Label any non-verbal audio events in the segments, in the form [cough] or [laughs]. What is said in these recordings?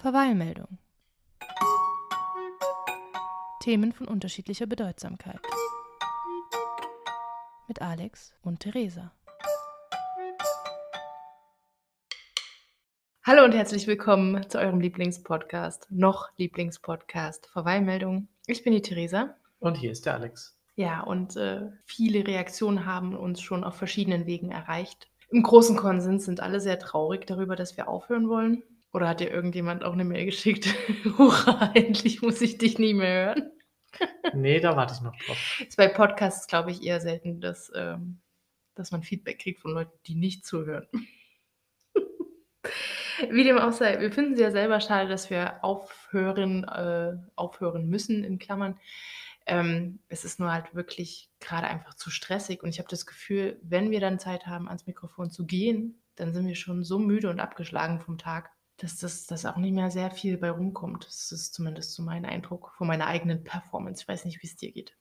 Verweilmeldung. Themen von unterschiedlicher Bedeutsamkeit. Mit Alex und Theresa. Hallo und herzlich willkommen zu eurem Lieblingspodcast, noch Lieblingspodcast Verweilmeldung. Ich bin die Theresa. Und hier ist der Alex. Ja, und äh, viele Reaktionen haben uns schon auf verschiedenen Wegen erreicht. Im großen Konsens sind alle sehr traurig darüber, dass wir aufhören wollen. Oder hat dir irgendjemand auch eine Mail geschickt? [laughs] Hurra, endlich muss ich dich nie mehr hören. nee, da warte ich noch drauf. Ist bei Podcasts, glaube ich, eher selten, dass, ähm, dass man Feedback kriegt von Leuten, die nicht zuhören. [laughs] Wie dem auch sei, wir finden es ja selber schade, dass wir aufhören, äh, aufhören müssen, in Klammern. Ähm, es ist nur halt wirklich gerade einfach zu stressig und ich habe das Gefühl, wenn wir dann Zeit haben, ans Mikrofon zu gehen, dann sind wir schon so müde und abgeschlagen vom Tag, dass das dass auch nicht mehr sehr viel bei rumkommt. Das ist zumindest so mein Eindruck von meiner eigenen Performance. Ich weiß nicht, wie es dir geht.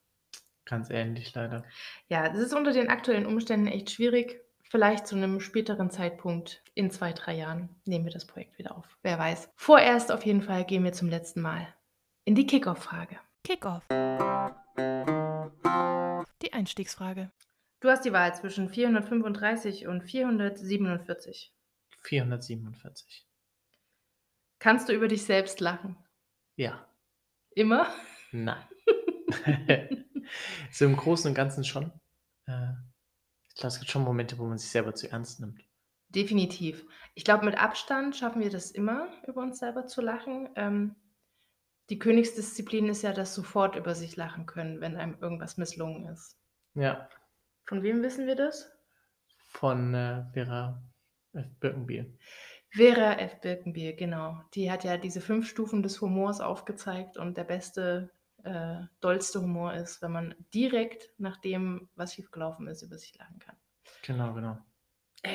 Ganz ähnlich leider. Ja, das ist unter den aktuellen Umständen echt schwierig. Vielleicht zu einem späteren Zeitpunkt, in zwei, drei Jahren, nehmen wir das Projekt wieder auf. Wer weiß. Vorerst auf jeden Fall gehen wir zum letzten Mal in die Kickoff-Frage. Kickoff. Die Einstiegsfrage. Du hast die Wahl zwischen 435 und 447. 447. Kannst du über dich selbst lachen? Ja. Immer? Nein. [laughs] [laughs] so im Großen und Ganzen schon. Äh, ich glaube, es gibt schon Momente, wo man sich selber zu ernst nimmt. Definitiv. Ich glaube, mit Abstand schaffen wir das immer, über uns selber zu lachen. Ähm, die Königsdisziplin ist ja das sofort über sich lachen können, wenn einem irgendwas misslungen ist. Ja. Von wem wissen wir das? Von äh, Vera F. Birkenbiel. Vera F. Birkenbiel, genau. Die hat ja diese fünf Stufen des Humors aufgezeigt und der beste, äh, dollste Humor ist, wenn man direkt nach dem, was schiefgelaufen ist, über sich lachen kann. Genau, genau.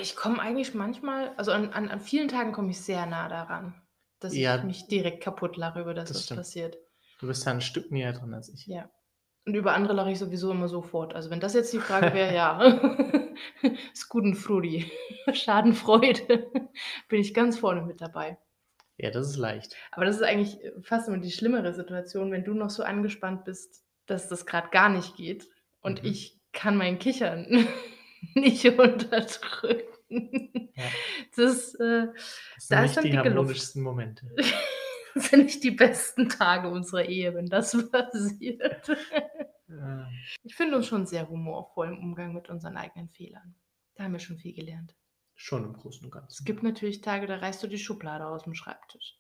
Ich komme eigentlich manchmal, also an, an, an vielen Tagen komme ich sehr nah daran dass ja, ich mich direkt kaputt lache über das, das was stimmt. passiert. Du bist ja ein Stück näher dran als ich. Ja. Und über andere lache ich sowieso immer sofort. Also wenn das jetzt die Frage wäre, [laughs] ja. [laughs] ist guten Frudi. [laughs] Schadenfreude. Bin ich ganz vorne mit dabei. Ja, das ist leicht. Aber das ist eigentlich fast immer die schlimmere Situation, wenn du noch so angespannt bist, dass das gerade gar nicht geht. Und mhm. ich kann mein Kichern nicht unterdrücken. Ja. Das, äh, das sind da nicht die harmonischsten Luft. Momente. [laughs] das sind nicht die besten Tage unserer Ehe, wenn das passiert. Ja. Ich finde uns schon sehr humorvoll im Umgang mit unseren eigenen Fehlern. Da haben wir schon viel gelernt. Schon im Großen und Ganzen. Es gibt natürlich Tage, da reißt du die Schublade aus dem Schreibtisch.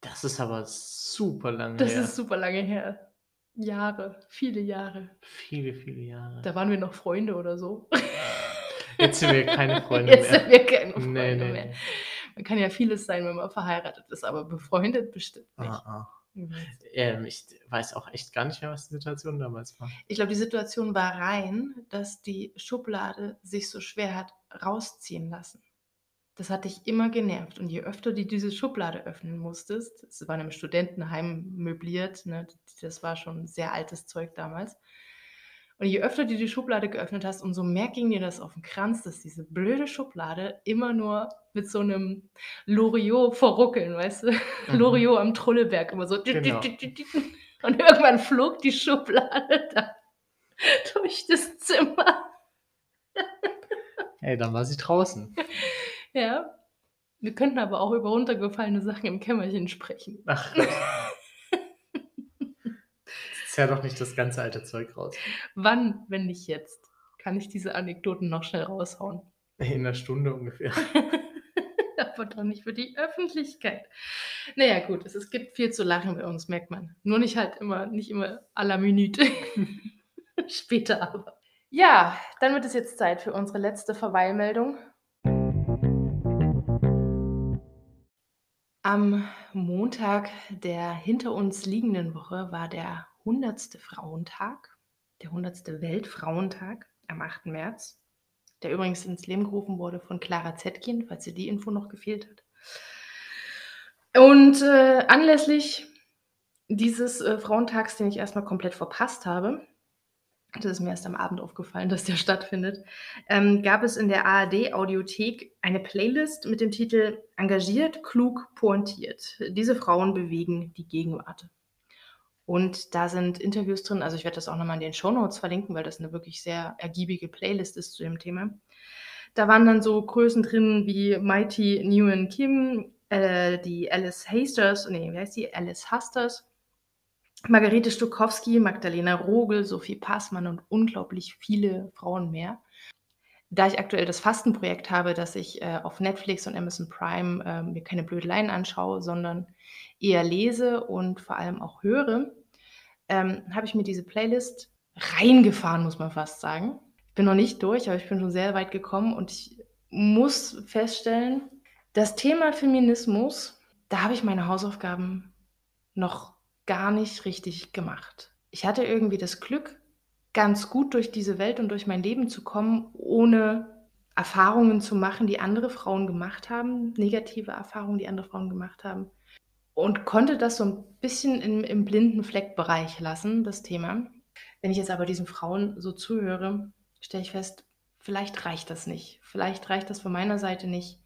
Das ist aber super lange das her. Das ist super lange her. Jahre, viele Jahre. Viele, viele Jahre. Da waren wir noch Freunde oder so. Jetzt sind wir keine Freunde [laughs] Jetzt mehr. Jetzt sind wir keine Freunde nee, nee, mehr. Man kann ja vieles sein, wenn man verheiratet ist, aber befreundet bestimmt nicht. Ah, ah. Mhm. Ähm, ich weiß auch echt gar nicht mehr, was die Situation damals war. Ich glaube, die Situation war rein, dass die Schublade sich so schwer hat rausziehen lassen. Das hat dich immer genervt. Und je öfter du diese Schublade öffnen musstest, es war in einem Studentenheim möbliert, ne, das war schon sehr altes Zeug damals, und je öfter du die Schublade geöffnet hast, umso mehr ging dir das auf den Kranz, dass diese blöde Schublade immer nur mit so einem Loriot verruckeln, weißt du? Mhm. Loriot am Trulleberg immer so. Genau. Und irgendwann flog die Schublade [laughs] dann durch das Zimmer. Hey, dann war sie draußen. Ja. Wir könnten aber auch über runtergefallene Sachen im Kämmerchen sprechen. Ach. Zerr doch nicht das ganze alte Zeug raus. Wann, wenn nicht jetzt, kann ich diese Anekdoten noch schnell raushauen? In einer Stunde ungefähr. [laughs] Aber doch nicht für die Öffentlichkeit. Naja, gut, es, es gibt viel zu lachen bei uns, merkt man. Nur nicht halt immer, nicht immer à la Minute. [laughs] Später aber. Ja, dann wird es jetzt Zeit für unsere letzte Verweilmeldung. Am Montag der hinter uns liegenden Woche war der 100. Frauentag, der 100. Weltfrauentag am 8. März, der übrigens ins Leben gerufen wurde von Clara Zetkin, falls ihr die Info noch gefehlt hat. Und äh, anlässlich dieses äh, Frauentags, den ich erstmal komplett verpasst habe, das ist mir erst am Abend aufgefallen, dass der [laughs] stattfindet, ähm, gab es in der ARD-Audiothek eine Playlist mit dem Titel Engagiert, klug, pointiert. Diese Frauen bewegen die Gegenwart. Und da sind Interviews drin, also ich werde das auch nochmal in den Shownotes verlinken, weil das eine wirklich sehr ergiebige Playlist ist zu dem Thema. Da waren dann so Größen drin wie Mighty Nguyen Kim, äh, die Alice Hasters, nee, wie heißt die? Alice Hasters, Margarete Stokowski, Magdalena Rogel, Sophie Passmann und unglaublich viele Frauen mehr. Da ich aktuell das Fastenprojekt habe, dass ich äh, auf Netflix und Amazon Prime äh, mir keine Blödeleien anschaue, sondern eher lese und vor allem auch höre, ähm, habe ich mir diese Playlist reingefahren, muss man fast sagen. Ich bin noch nicht durch, aber ich bin schon sehr weit gekommen und ich muss feststellen, das Thema Feminismus, da habe ich meine Hausaufgaben noch gar nicht richtig gemacht. Ich hatte irgendwie das Glück, ganz gut durch diese Welt und durch mein Leben zu kommen, ohne Erfahrungen zu machen, die andere Frauen gemacht haben, negative Erfahrungen, die andere Frauen gemacht haben. Und konnte das so ein bisschen im, im blinden Fleckbereich lassen, das Thema. Wenn ich jetzt aber diesen Frauen so zuhöre, stelle ich fest, vielleicht reicht das nicht. Vielleicht reicht das von meiner Seite nicht,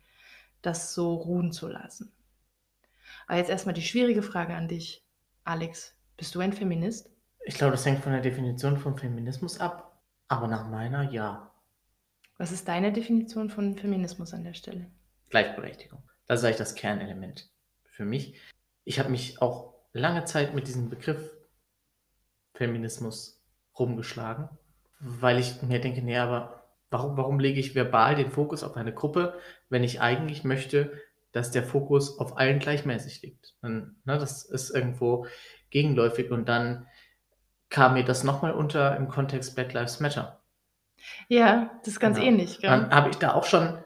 das so ruhen zu lassen. Aber jetzt erstmal die schwierige Frage an dich. Alex, bist du ein Feminist? Ich glaube, das hängt von der Definition von Feminismus ab, aber nach meiner ja. Was ist deine Definition von Feminismus an der Stelle? Gleichberechtigung. Das ist eigentlich das Kernelement für mich. Ich habe mich auch lange Zeit mit diesem Begriff Feminismus rumgeschlagen, weil ich mir denke, nee, aber warum, warum lege ich verbal den Fokus auf eine Gruppe, wenn ich eigentlich möchte, dass der Fokus auf allen gleichmäßig liegt. Und, ne, das ist irgendwo gegenläufig und dann kam mir das nochmal unter im Kontext Black Lives Matter. Ja, das ist ganz genau. ähnlich. Dann habe ich da auch schon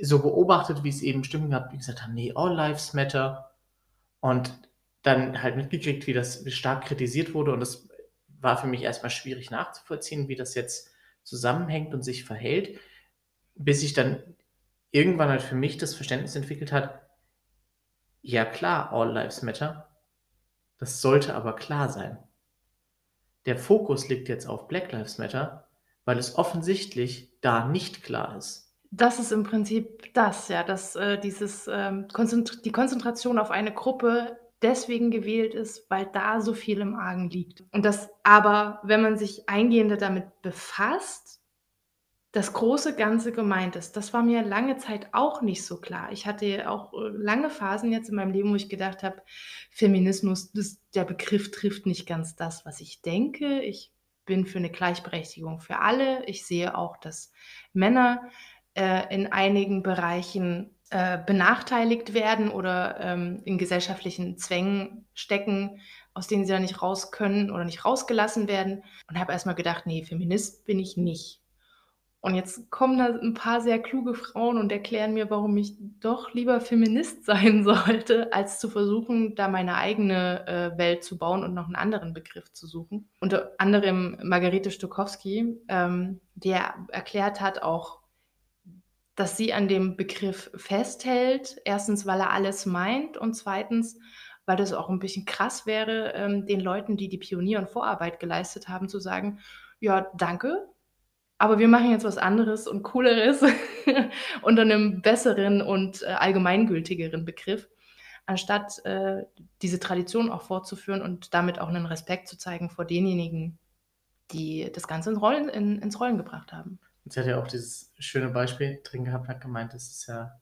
so beobachtet, wie es eben Stimmen gab, die gesagt haben, nee, all lives matter. Und dann halt mitgekriegt, wie das stark kritisiert wurde. Und das war für mich erstmal schwierig nachzuvollziehen, wie das jetzt zusammenhängt und sich verhält, bis ich dann irgendwann halt für mich das Verständnis entwickelt hat, ja klar, All Lives Matter, das sollte aber klar sein. Der Fokus liegt jetzt auf Black Lives Matter, weil es offensichtlich da nicht klar ist. Das ist im Prinzip das, ja, dass äh, dieses, ähm, Konzentr die Konzentration auf eine Gruppe deswegen gewählt ist, weil da so viel im Argen liegt. Und das aber, wenn man sich eingehender damit befasst, das große Ganze gemeint ist. Das war mir lange Zeit auch nicht so klar. Ich hatte auch äh, lange Phasen jetzt in meinem Leben, wo ich gedacht habe, Feminismus, das, der Begriff trifft nicht ganz das, was ich denke. Ich bin für eine Gleichberechtigung für alle. Ich sehe auch, dass Männer äh, in einigen Bereichen äh, benachteiligt werden oder ähm, in gesellschaftlichen Zwängen stecken, aus denen sie da nicht raus können oder nicht rausgelassen werden. Und habe erstmal gedacht, nee, Feminist bin ich nicht. Und jetzt kommen da ein paar sehr kluge Frauen und erklären mir, warum ich doch lieber Feminist [laughs] sein sollte, als zu versuchen, da meine eigene äh, Welt zu bauen und noch einen anderen Begriff zu suchen. Unter anderem Margarete Stokowski, ähm, der erklärt hat auch, dass sie an dem Begriff festhält. Erstens, weil er alles meint und zweitens, weil das auch ein bisschen krass wäre, ähm, den Leuten, die die Pionier- und Vorarbeit geleistet haben, zu sagen, ja, danke, aber wir machen jetzt was anderes und cooleres [laughs] unter einem besseren und äh, allgemeingültigeren Begriff, anstatt äh, diese Tradition auch fortzuführen und damit auch einen Respekt zu zeigen vor denjenigen, die das Ganze ins Rollen, in, ins Rollen gebracht haben. Sie hat ja auch dieses schöne Beispiel drin gehabt, hat gemeint, es ist ja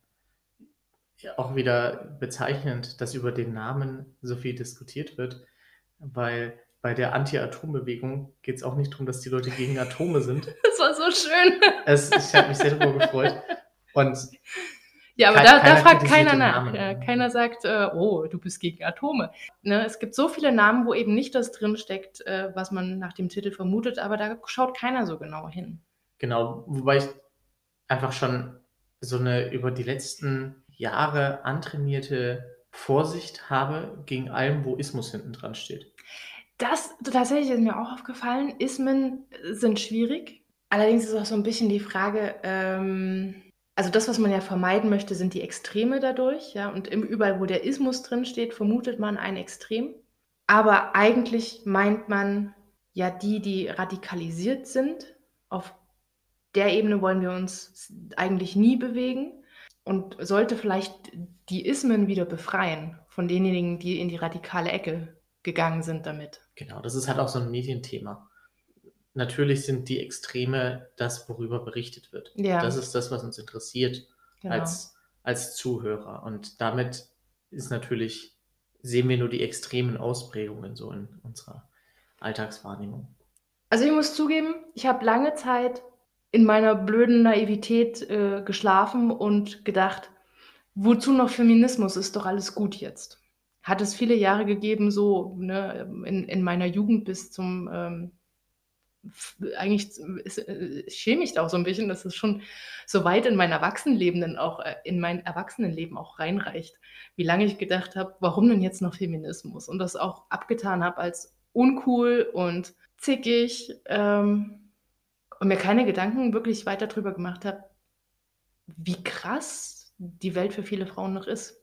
auch wieder bezeichnend, dass über den Namen so viel diskutiert wird, weil bei der Anti-Atom-Bewegung geht es auch nicht darum, dass die Leute gegen Atome sind. [laughs] Das war so schön. Es, ich habe mich sehr darüber gefreut. Und ja, aber da, da, fragt keiner nach. Ja, keiner sagt, äh, oh, du bist gegen Atome. Ne, es gibt so viele Namen, wo eben nicht das drinsteckt, äh, was man nach dem Titel vermutet, aber da schaut keiner so genau hin. Genau, wobei ich einfach schon so eine über die letzten Jahre antrainierte Vorsicht habe gegen allem, wo Ismus hinten dran steht. Das tatsächlich ist mir auch aufgefallen. Ismen sind schwierig. Allerdings ist auch so ein bisschen die Frage, ähm, also das, was man ja vermeiden möchte, sind die Extreme dadurch. Ja? Und im, überall, wo der Ismus drin steht, vermutet man ein Extrem. Aber eigentlich meint man ja die, die radikalisiert sind. Auf der Ebene wollen wir uns eigentlich nie bewegen und sollte vielleicht die Ismen wieder befreien von denjenigen, die in die radikale Ecke gegangen sind damit. Genau, das ist halt auch so ein Medienthema. Natürlich sind die Extreme das, worüber berichtet wird. Ja. Das ist das, was uns interessiert Genau. als, als Zuhörer. Und damit ist natürlich, sehen wir nur die extremen Ausprägungen so in unserer Alltagswahrnehmung. Also ich muss zugeben, ich habe lange Zeit in meiner blöden Naivität äh, geschlafen und gedacht, wozu noch Feminismus? Ist doch alles gut jetzt. Hat es viele Jahre gegeben, so ne, in, in meiner Jugend bis zum, ähm, eigentlich äh, schäme ich da auch so ein bisschen, dass es schon so weit in mein Erwachsenenleben auch, äh, in mein Erwachsenenleben auch reinreicht. Wie lange ich gedacht habe, warum denn jetzt noch Feminismus? Und das auch abgetan habe als uncool und zickig ähm, und mir keine Gedanken wirklich weiter drüber gemacht habe, wie krass die Welt für viele Frauen noch ist.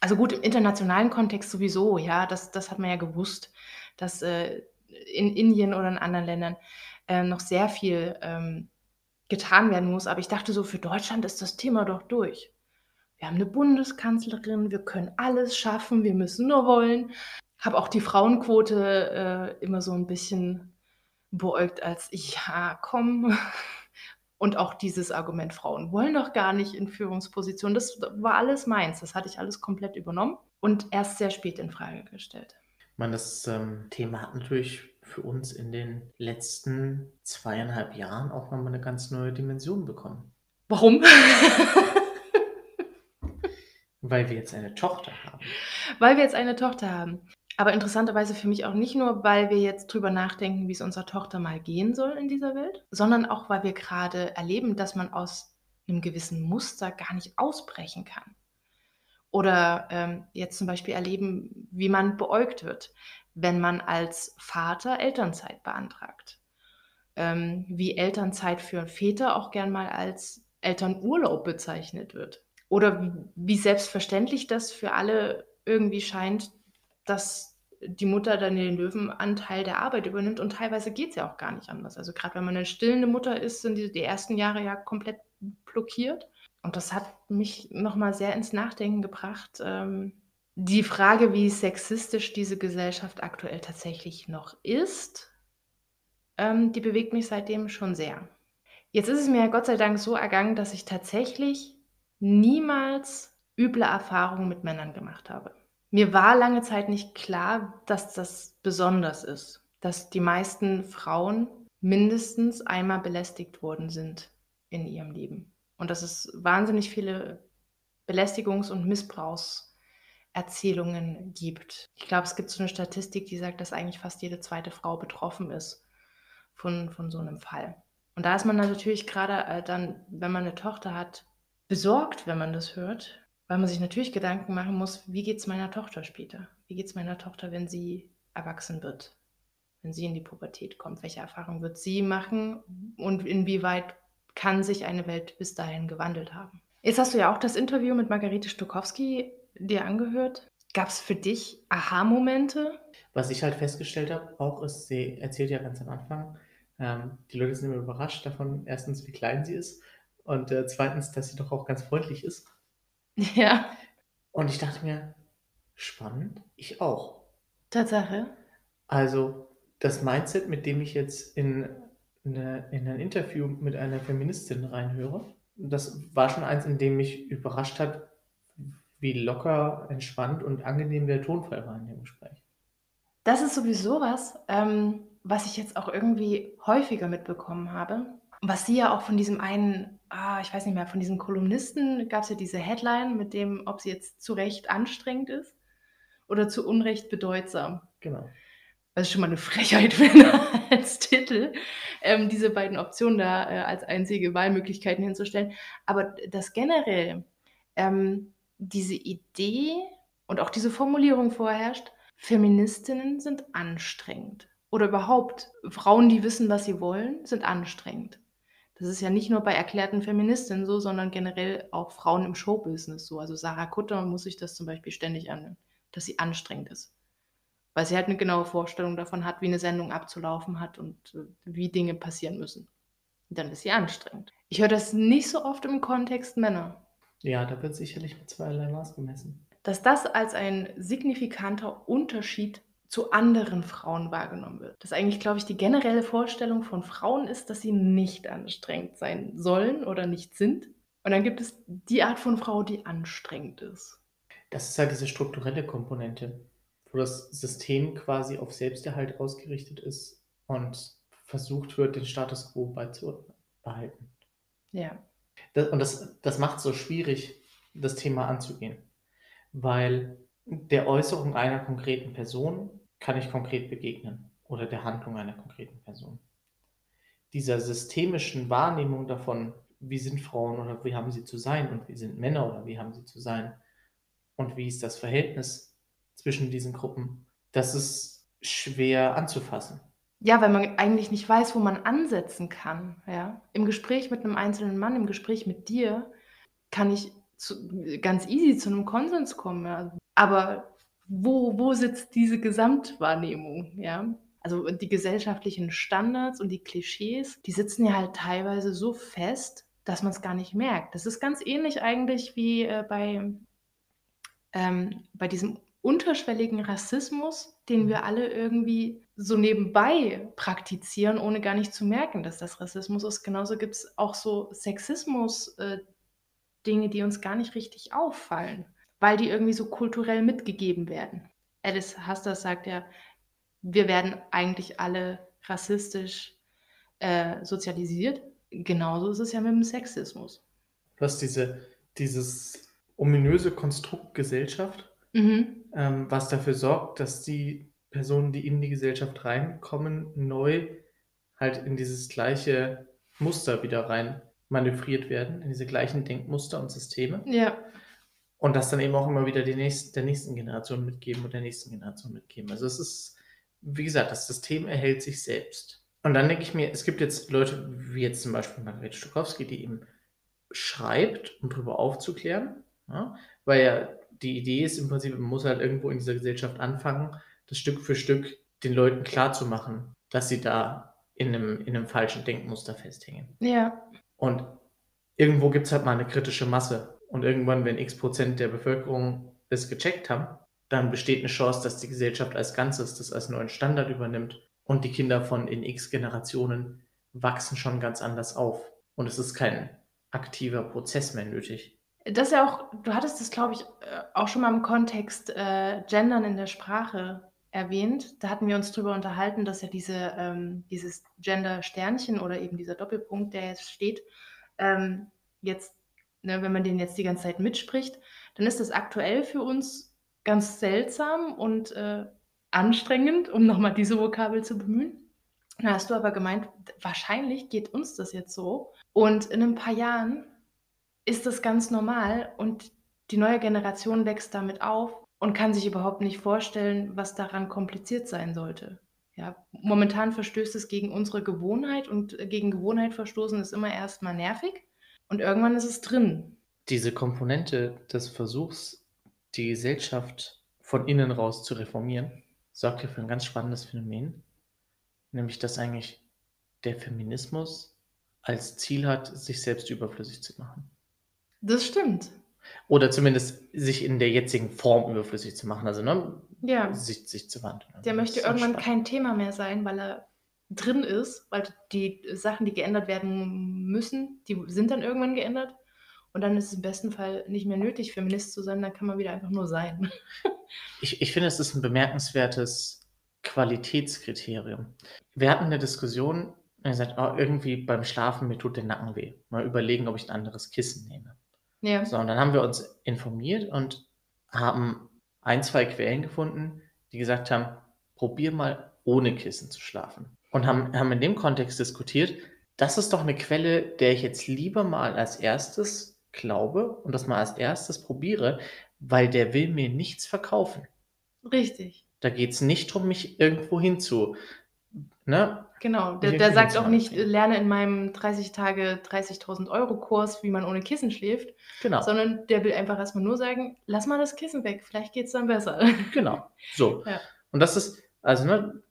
Also gut, im internationalen Kontext sowieso, ja, das, das hat man ja gewusst, dass äh, in Indien oder in anderen Ländern äh, noch sehr viel ähm, getan werden muss. Aber ich dachte so, für Deutschland ist das Thema doch durch. Wir haben eine Bundeskanzlerin, wir können alles schaffen, wir müssen nur wollen. Habe auch die Frauenquote äh, immer so ein bisschen beäugt als, ja, komm. Und auch dieses Argument, Frauen wollen doch gar nicht in Führungspositionen, das war alles meins. Das hatte ich alles komplett übernommen und erst sehr spät in Frage gestellt. Ich meine, das ähm, Thema hat natürlich für uns in den letzten zweieinhalb Jahren auch nochmal eine ganz neue Dimension bekommen. Warum? [laughs] Weil wir jetzt eine Tochter haben. weil wir jetzt eine Tochter haben. Aber interessanterweise für mich auch nicht nur, weil wir jetzt drüber nachdenken, wie es unserer Tochter mal gehen soll in dieser Welt, sondern auch, weil wir gerade erleben, dass man aus einem gewissen Muster gar nicht ausbrechen kann. Oder ähm, jetzt zum Beispiel erleben, wie man beäugt wird, wenn man als Vater Elternzeit beantragt. Ähm, wie Elternzeit für Väter auch gern mal als Elternurlaub bezeichnet wird. Oder wie, wie selbstverständlich das für alle irgendwie scheint, dass die Mutter dann den Löwenanteil der Arbeit übernimmt und teilweise geht es ja auch gar nicht anders. Also gerade wenn man eine stillende Mutter ist, sind die, die ersten Jahre ja komplett blockiert. Und das hat mich nochmal sehr ins Nachdenken gebracht. Ähm, die Frage, wie sexistisch diese Gesellschaft aktuell tatsächlich noch ist, ähm, die bewegt mich seitdem schon sehr. Jetzt ist es mir Gott sei Dank so ergangen, dass ich tatsächlich niemals üble Erfahrungen mit Männern gemacht habe. Mir war lange Zeit nicht klar, dass das besonders ist, dass die meisten Frauen mindestens einmal belästigt worden sind in ihrem Leben und dass es wahnsinnig viele Belästigungs- und Missbrauchserzählungen gibt. Ich glaube, es gibt so eine Statistik, die sagt, dass eigentlich fast jede zweite Frau betroffen ist von, von so einem Fall. Und da ist man natürlich gerade äh, dann, wenn man eine Tochter hat, besorgt, wenn man das hört, weil man sich natürlich Gedanken machen muss, wie geht es meiner Tochter später? Wie geht es meiner Tochter, wenn sie erwachsen wird? Wenn sie in die Pubertät kommt? Welche Erfahrungen wird sie machen? Und inwieweit kann sich eine Welt bis dahin gewandelt haben? Jetzt hast du ja auch das Interview mit Margarete Stokowski dir angehört. Gab es für dich Aha-Momente? Was ich halt festgestellt habe, auch ist, sie erzählt ja ganz am Anfang, ähm, die Leute sind immer überrascht davon, erstens, wie klein sie ist und äh, zweitens, dass sie doch auch ganz freundlich ist. [laughs] Ja, Und ich dachte mir, spannend, ich auch. Tatsache. Also das Mindset, mit dem ich jetzt in, eine, in ein Interview mit einer Feministin reinhöre, das war schon eins, in dem mich überrascht hat, wie locker, entspannt und angenehm der Tonfall war in dem Gespräch. Das ist sowieso was, ähm, was ich jetzt auch irgendwie häufiger mitbekommen habe. Was sie ja auch von diesem einen, ah, ich weiß nicht mehr, von diesem Kolumnisten gab es ja diese Headline mit dem, ob sie jetzt zu Recht anstrengend ist oder zu Unrecht bedeutsam. Genau. Das ist schon mal eine Frechheit [laughs] finde, als Titel, ähm, diese beiden Optionen da äh, als einzige Wahlmöglichkeiten hinzustellen. Aber das generell, ähm, diese Idee und auch diese Formulierung vorherrscht, Feministinnen sind anstrengend. Oder überhaupt, Frauen, die wissen, was sie wollen, sind anstrengend. Das ist ja nicht nur bei erklärten Feministinnen so, sondern generell auch Frauen im Showbusiness so. Also Sarah Kutter muss sich das zum Beispiel ständig anhören, dass sie anstrengend ist. weil sie halt eine genaue Vorstellung davon hat, wie eine Sendung abzulaufen hat und, äh, wie Dinge passieren müssen. Und dann ist sie anstrengend. Ich höre das nicht so oft im Kontext Männer. Ja, da wird sicherlich mit zweierlei Maß gemessen. Dass das als ein signifikanter Unterschied zu anderen Frauen wahrgenommen wird. Dass eigentlich, glaube ich, die generelle Vorstellung von Frauen ist, dass sie nicht anstrengend sein sollen oder nicht sind. Und dann gibt es die Art von Frau, die anstrengend ist. Das ist halt diese strukturelle Komponente, wo das System quasi auf Selbsterhalt ausgerichtet ist und versucht wird, den Status quo beizubehalten. Ja. Das, und das, das macht es so schwierig, das Thema anzugehen, weil der Äußerung einer konkreten Person kann ich konkret begegnen oder der Handlung einer konkreten Person. Dieser systemischen Wahrnehmung davon, wie sind Frauen oder wie haben sie zu sein und wie sind Männer oder wie haben sie zu sein und wie ist das Verhältnis zwischen diesen Gruppen, das ist schwer anzufassen. Ja, weil man eigentlich nicht weiß, wo man ansetzen kann. Ja? Im Gespräch mit einem einzelnen Mann, im Gespräch mit dir, kann ich zu, ganz easy zu einem Konsens kommen. Ja? Aber wo, wo sitzt diese Gesamtwahrnehmung? Ja? Also die gesellschaftlichen Standards und die Klischees, die sitzen ja halt teilweise so fest, dass man es gar nicht merkt. Das ist ganz ähnlich eigentlich wie äh, bei, ähm, bei diesem unterschwelligen Rassismus, den wir alle irgendwie so nebenbei praktizieren, ohne gar nicht zu merken, dass das Rassismus ist. Genauso gibt es auch so Sexismus-Dinge, äh, die uns gar nicht richtig auffallen weil die irgendwie so kulturell mitgegeben werden. Alice Hastas sagt ja, wir werden eigentlich alle rassistisch äh, sozialisiert. Genauso ist es ja mit dem Sexismus. Du hast diese, dieses ominöse Konstrukt Gesellschaft, mhm. ähm, was dafür sorgt, dass die Personen, die in die Gesellschaft reinkommen, neu halt in dieses gleiche Muster wieder rein manövriert werden, in diese gleichen Denkmuster und Systeme. Ja. Und das dann eben auch immer wieder nächsten, der nächsten Generation mitgeben und der nächsten Generation mitgeben. Also es ist, wie gesagt, das System erhält sich selbst. Und dann denke ich mir, es gibt jetzt Leute, wie jetzt zum Beispiel Margrethe Stokowski, die eben schreibt, um darüber aufzuklären. Ja? Weil ja die Idee ist im Prinzip, man muss halt irgendwo in dieser Gesellschaft anfangen, das Stück für Stück den Leuten klarzumachen, dass sie da in einem, in einem falschen Denkmuster festhängen. Ja. Und irgendwo gibt es halt mal eine kritische Masse. Und irgendwann, wenn x Prozent der Bevölkerung es gecheckt haben, dann besteht eine Chance, dass die Gesellschaft als Ganzes das als neuen Standard übernimmt. Und die Kinder von in x Generationen wachsen schon ganz anders auf. Und es ist kein aktiver Prozess mehr nötig. Das ist ja auch, du hattest das, glaube ich, äh, auch schon mal im Kontext äh, Gendern in der Sprache erwähnt. Da hatten wir uns darüber unterhalten, dass ja diese, ähm, dieses Gender-Sternchen oder eben dieser Doppelpunkt, der jetzt steht, ähm, jetzt ne, wenn man den jetzt die ganze Zeit mitspricht, dann ist das aktuell für uns ganz seltsam und äh, anstrengend, um nochmal diese Vokabel zu bemühen. Da hast du aber gemeint, wahrscheinlich geht uns das jetzt so. Und in ein paar Jahren ist das ganz normal und die neue Generation wächst damit auf und kann sich überhaupt nicht vorstellen, was daran kompliziert sein sollte. Ja, momentan verstößt es gegen unsere Gewohnheit und gegen Gewohnheit verstoßen ist immer erstmal nervig. Und irgendwann ist es drin. Diese Komponente des Versuchs, die Gesellschaft von innen raus zu reformieren, sorgt ja für ein ganz spannendes Phänomen, nämlich dass eigentlich der Feminismus als Ziel hat, sich selbst überflüssig zu machen. Das stimmt. Oder zumindest sich in der jetzigen Form überflüssig zu machen, also ne, ja. sich, sich zu wandeln. Der möchte irgendwann spannend. kein Thema mehr sein, weil er drin ist, weil die Sachen, die geändert werden müssen, die sind dann irgendwann geändert. Und dann ist es im besten Fall nicht mehr nötig, Feminist zu sein, dann kann man wieder einfach nur sein. [laughs] ich, ich finde, es ist ein bemerkenswertes Qualitätskriterium. Wir hatten eine Diskussion, er sagt, oh, irgendwie beim Schlafen, mir tut der Nacken weh. Mal überlegen, ob ich ein anderes Kissen nehme. Ja. So, und dann haben wir uns informiert und haben ein, zwei Quellen gefunden, die gesagt haben, probier mal ohne Kissen zu schlafen und haben, haben in dem Kontext diskutiert, das ist doch eine Quelle, der ich jetzt lieber mal als erstes glaube und das mal als erstes probiere, weil der will mir nichts verkaufen. Richtig. Da geht es nicht darum, mich irgendwo hinzu. Ne? Genau, der, der sagt auch nicht, lerne in meinem 30 Tage 30.000 Euro Kurs, wie man ohne Kissen schläft, genau. sondern der will einfach erstmal nur sagen, lass mal das Kissen weg, vielleicht geht es dann besser. Genau, so. Ja. Und das ist, also ne,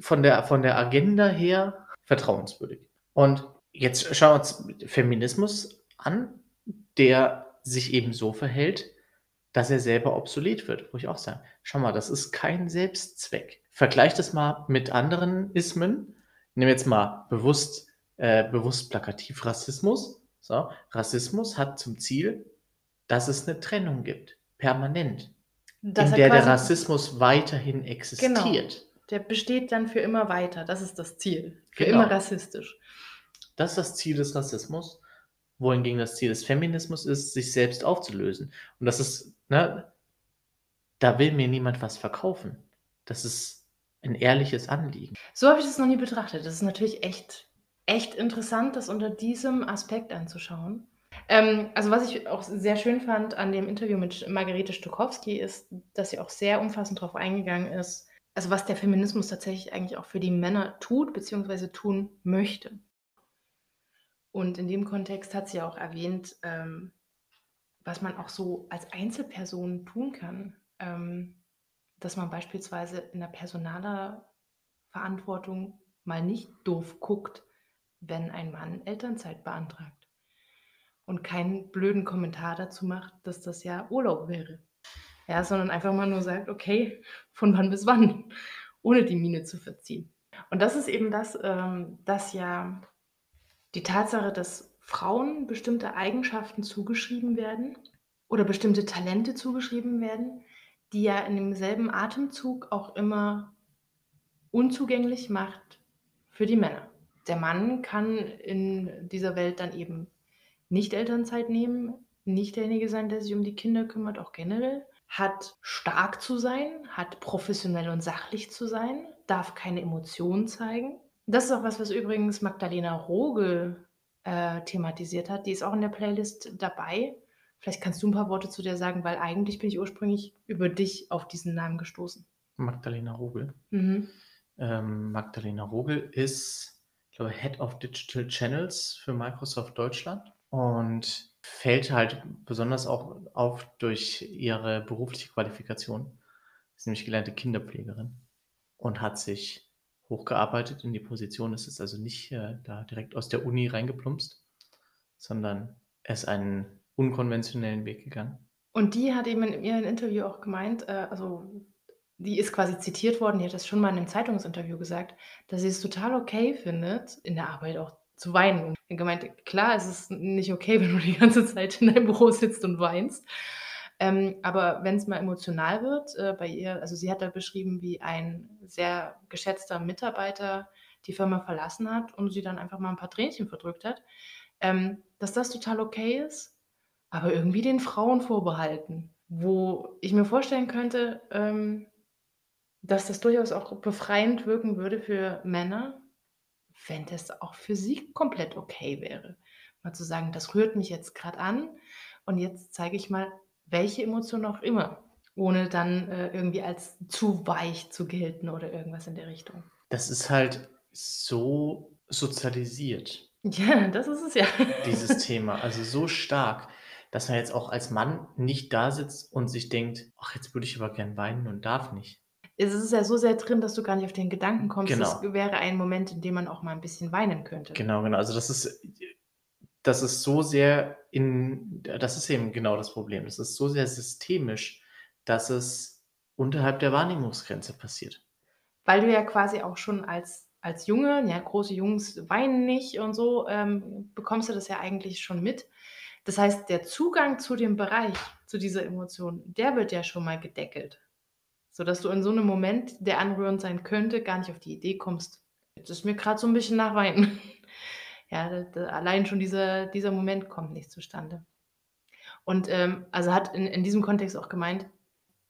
von der, von der Agenda her vertrauenswürdig. Und jetzt schauen wir uns Feminismus an, der sich eben so verhält, dass er selber obsolet wird, wo ich auch sage, schau mal, das ist kein Selbstzweck. Vergleich das mal mit anderen Ismen. Nehmen jetzt mal bewusst, äh, bewusst plakativ Rassismus. So, Rassismus hat zum Ziel, dass es eine Trennung gibt, permanent, Dass in er der der Rassismus weiterhin genau, existiert. Der besteht dann für immer weiter. Das ist das Ziel. Für Genau. immer rassistisch. Das ist das Ziel des Rassismus, wohingegen das Ziel des Feminismus ist, sich selbst aufzulösen. Und das ist, ne, da will mir niemand was verkaufen. Das ist ein ehrliches Anliegen. So habe ich das noch nie betrachtet. Das ist natürlich echt, echt interessant, das unter diesem Aspekt anzuschauen. Ähm, also was ich auch sehr schön fand an dem Interview mit Margarete Stokowski ist, dass sie auch sehr umfassend darauf eingegangen ist, also was der Feminismus tatsächlich eigentlich auch für die Männer tut bzw. tun möchte. Und in dem Kontext hat sie auch erwähnt, ähm, was man auch so als Einzelperson tun kann. Ähm, dass man beispielsweise in der personaler Verantwortung mal nicht doof guckt, wenn ein Mann Elternzeit beantragt und keinen blöden Kommentar dazu macht, dass das ja Urlaub wäre. Ja, sondern einfach mal nur sagt, okay, von wann bis wann, ohne die Miene zu verziehen. Und das ist eben das, ähm, dass ja die Tatsache, dass Frauen bestimmte Eigenschaften zugeschrieben werden oder bestimmte Talente zugeschrieben werden, die ja in demselben Atemzug auch immer unzugänglich macht für die Männer. Der Mann kann in dieser Welt dann eben nicht Elternzeit nehmen, nicht derjenige sein, der sich um die Kinder kümmert, auch generell, hat stark zu sein, hat professionell und sachlich zu sein, darf keine Emotionen zeigen. Das ist auch was, was übrigens Magdalena Rogel äh, thematisiert hat. Die ist auch in der Playlist dabei. Vielleicht kannst du ein paar Worte zu der sagen, weil eigentlich bin ich ursprünglich über dich auf diesen Namen gestoßen. Magdalena Rogel. Mhm. Ähm, Magdalena Rogel ist, ich glaube, Head of Digital Channels für Microsoft Deutschland und fällt halt besonders auch auf durch ihre berufliche Qualifikation. Ist nämlich gelernte Kinderpflegerin und hat sich hochgearbeitet in die Position. Es ist also nicht äh, da direkt aus der Uni reingeplumpst, sondern er ist einen unkonventionellen Weg gegangen. Und die hat eben in ihrem Interview auch gemeint, äh, also die ist quasi zitiert worden, die hat das schon mal in einem Zeitungsinterview gesagt, dass sie es total okay findet, in der Arbeit auch zu weinen. Und gemeint, klar, es ist nicht okay, [laughs] wenn du die ganze Zeit in deinem Büro sitzt und weinst. Ähm, aber wenn es mal emotional wird, äh, bei ihr, also sie hat da beschrieben, wie ein sehr geschätzter Mitarbeiter die Firma verlassen hat und sie dann einfach mal ein paar Tränchen verdrückt hat, ähm, dass das total okay ist, aber irgendwie den Frauen vorbehalten, wo ich mir vorstellen könnte, ähm, dass das durchaus auch befreiend wirken würde für Männer, wenn das auch für sie komplett okay wäre. Mal zu sagen, das rührt mich jetzt gerade an und jetzt zeige ich mal, welche Emotion auch immer, ohne dann äh, irgendwie als zu weich zu gelten oder irgendwas in der Richtung. Das ist halt so sozialisiert, Ja, das ist es ja. [laughs] dieses Thema. Also so stark, dass man jetzt auch als Mann nicht da sitzt und sich denkt, ach, jetzt würde ich aber gern weinen und darf nicht. Es ist ja so sehr drin, dass du gar nicht auf den Gedanken kommst. Genau. Das wäre ein Moment, in dem man auch mal ein bisschen weinen könnte. Genau, genau. Also das ist, das ist so sehr in, das ist eben genau das Problem. Das ist so sehr systemisch, dass es unterhalb der Wahrnehmungsgrenze passiert. Weil du ja quasi auch schon als, als Junge, ja, große Jungs weinen nicht und so, ähm, bekommst du das ja eigentlich schon mit. Das heißt, der Zugang zu dem Bereich, zu dieser Emotion, der wird ja schon mal gedeckelt. Sodass du in so einem Moment, der anrührend sein könnte, gar nicht auf die Idee kommst, jetzt ist mir gerade so ein bisschen nach Weinen. [laughs] Ja, da, da, allein schon dieser, dieser Moment kommt nicht zustande. Und ähm, also hat in, in diesem Kontext auch gemeint,